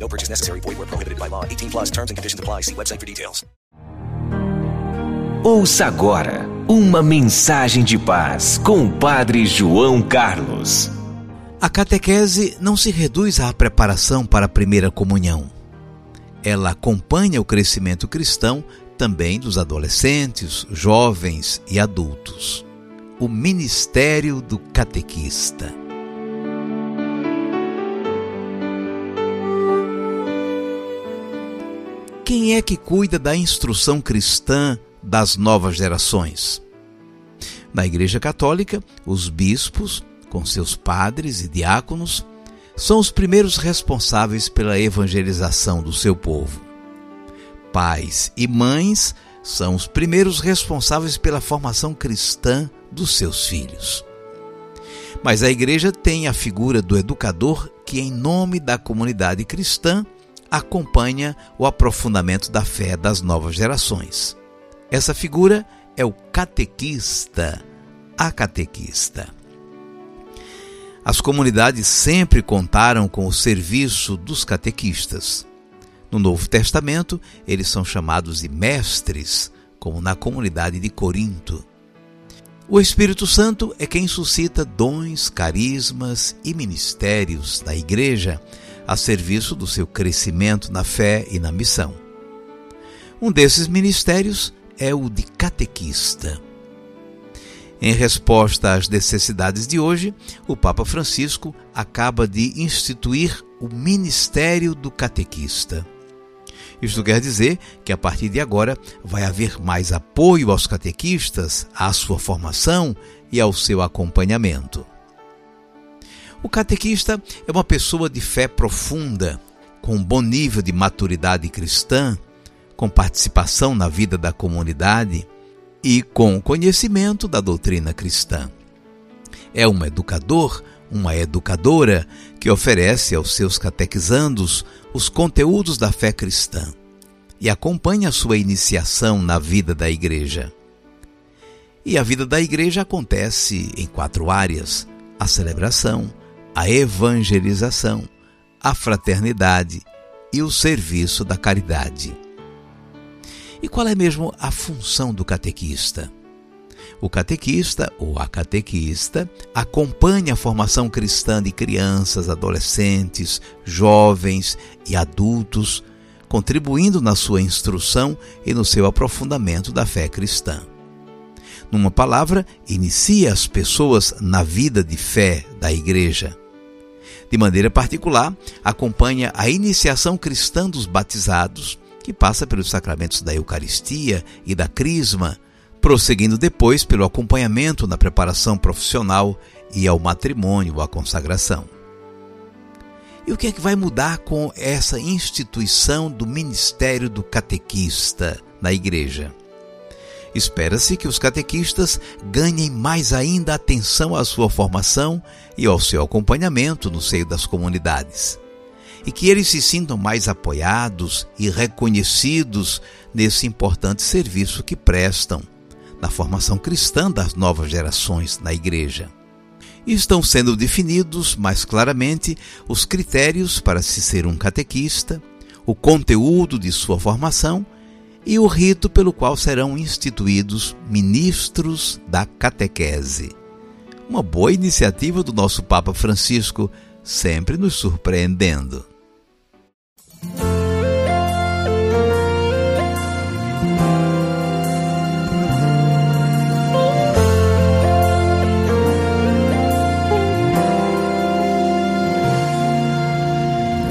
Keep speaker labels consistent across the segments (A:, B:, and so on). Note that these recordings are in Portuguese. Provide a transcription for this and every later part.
A: No purchase necessary. Void where prohibited by law. 18 plus terms and conditions apply. See website for details.
B: Ouça agora uma mensagem de paz com o Padre João Carlos.
C: A catequese não se reduz à preparação para a primeira comunhão. Ela acompanha o crescimento cristão também dos adolescentes, jovens e adultos. O ministério do catequista. Quem é que cuida da instrução cristã das novas gerações? Na Igreja Católica, os bispos, com seus padres e diáconos, são os primeiros responsáveis pela evangelização do seu povo. Pais e mães são os primeiros responsáveis pela formação cristã dos seus filhos. Mas a igreja tem a figura do educador que, em nome da comunidade cristã, acompanha o aprofundamento da fé das novas gerações. Essa figura é o catequista, a catequista. As comunidades sempre contaram com o serviço dos catequistas. No Novo Testamento, eles são chamados de mestres, como na comunidade de Corinto. O Espírito Santo é quem suscita dons, carismas e ministérios da Igreja a serviço do seu crescimento na fé e na missão. Um desses ministérios é o de catequista. Em resposta às necessidades de hoje, o Papa Francisco acaba de instituir o Ministério do Catequista. Isto quer dizer que a partir de agora vai haver mais apoio aos catequistas, à sua formação e ao seu acompanhamento. O catequista é uma pessoa de fé profunda, com um bom nível de maturidade cristã, com participação na vida da comunidade e com conhecimento da doutrina cristã. É um educador, uma educadora que oferece aos seus catequizandos os conteúdos da fé cristã e acompanha a sua iniciação na vida da igreja. E a vida da igreja acontece em quatro áreas: a celebração, a evangelização, a fraternidade e o serviço da caridade. E qual é mesmo a função do catequista? O catequista ou a catequista acompanha a formação cristã de crianças, adolescentes, jovens e adultos, contribuindo na sua instrução e no seu aprofundamento da fé cristã. Numa palavra, inicia as pessoas na vida de fé da igreja. De maneira particular, acompanha a iniciação cristã dos batizados, que passa pelos sacramentos da Eucaristia e da Crisma, prosseguindo depois pelo acompanhamento na preparação profissional e ao matrimônio, à consagração. E o que é que vai mudar com essa instituição do ministério do catequista na igreja? Espera-se que os catequistas ganhem mais ainda atenção à sua formação e ao seu acompanhamento no seio das comunidades e que eles se sintam mais apoiados e reconhecidos nesse importante serviço que prestam na formação cristã das novas gerações na igreja. Estão sendo definidos mais claramente os critérios para se ser um catequista, o conteúdo de sua formação e o rito pelo qual serão instituídos ministros da catequese. Uma boa iniciativa do nosso Papa Francisco, sempre nos surpreendendo.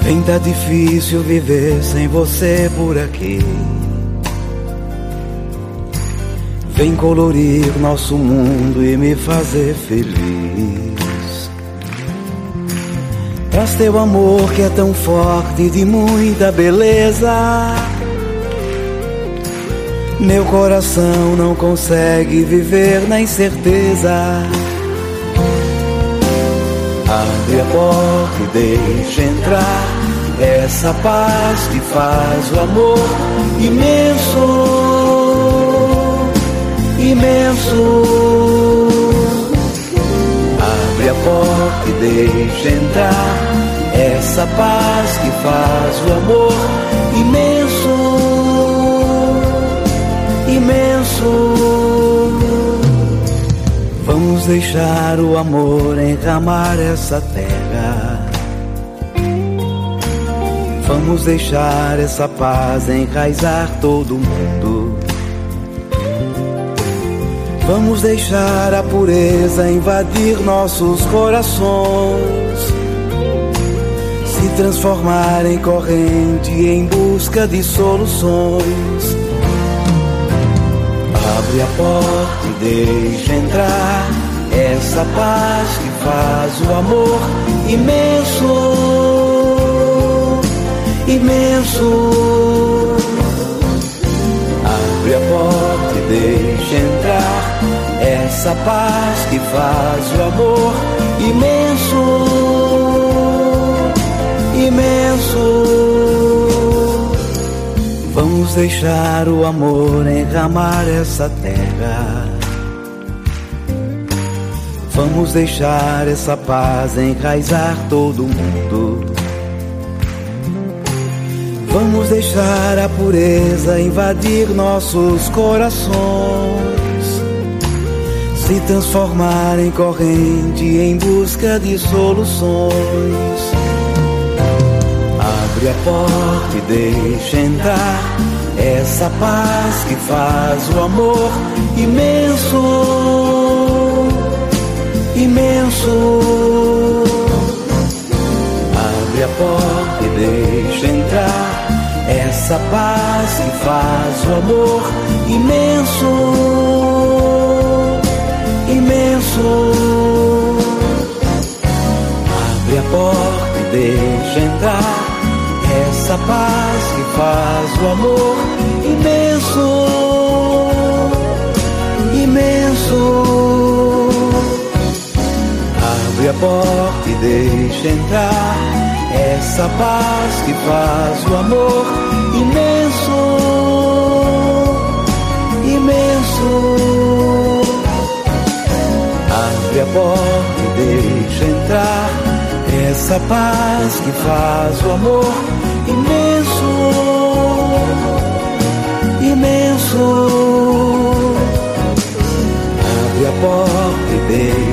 D: Vem tá difícil viver sem você por aqui. Vem colorir nosso mundo e me fazer feliz. Traz teu amor que é tão forte e de muita beleza.
C: Meu coração não consegue viver na incerteza. Abre a porta e deixa entrar essa paz que faz o amor imenso, imenso. Abre a porta e deixa entrar essa paz que faz o amor imenso, imenso. Vamos deixar o amor enramar essa terra. Vamos deixar essa paz enraizar todo mundo. Vamos deixar a pureza invadir nossos corações, se transformar em corrente em busca de soluções. Abre a porta e deixa entrar essa paz que faz o amor imenso, imenso. Abre a porta deixa entrar essa paz que faz o amor imenso, imenso. Vamos deixar o amor enramar essa terra. Vamos deixar essa paz enraizar todo mundo. Vamos deixar a pureza invadir nossos corações, se transformar em corrente em busca de soluções. Abre a porta e deixa entrar essa paz que faz o amor imenso, imenso. Abre a porta essa paz que faz o amor imenso, imenso. Abre a porta e deixa entrar essa paz que faz o amor imenso, imenso. Abre a porta e deixa entrar essa paz que faz o amor imenso, imenso. Abre a porta e deixa entrar essa paz que faz o amor imenso, imenso. Abre a porta e deixa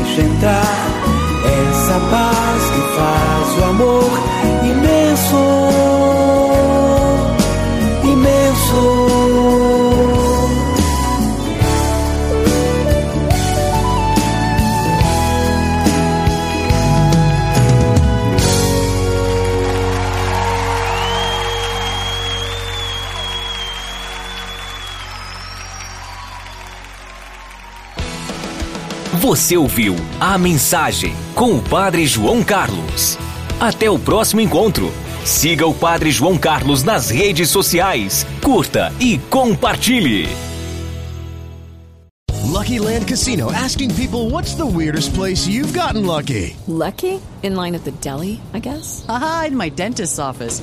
B: Você ouviu a mensagem com o Padre João Carlos. Até o próximo encontro. Siga o Padre João Carlos nas redes sociais, curta e compartilhe.
E: Lucky Land Casino asking people what's the weirdest place you've gotten lucky?
F: Lucky? In line at the deli, I guess?
G: Aha, in my dentist's office.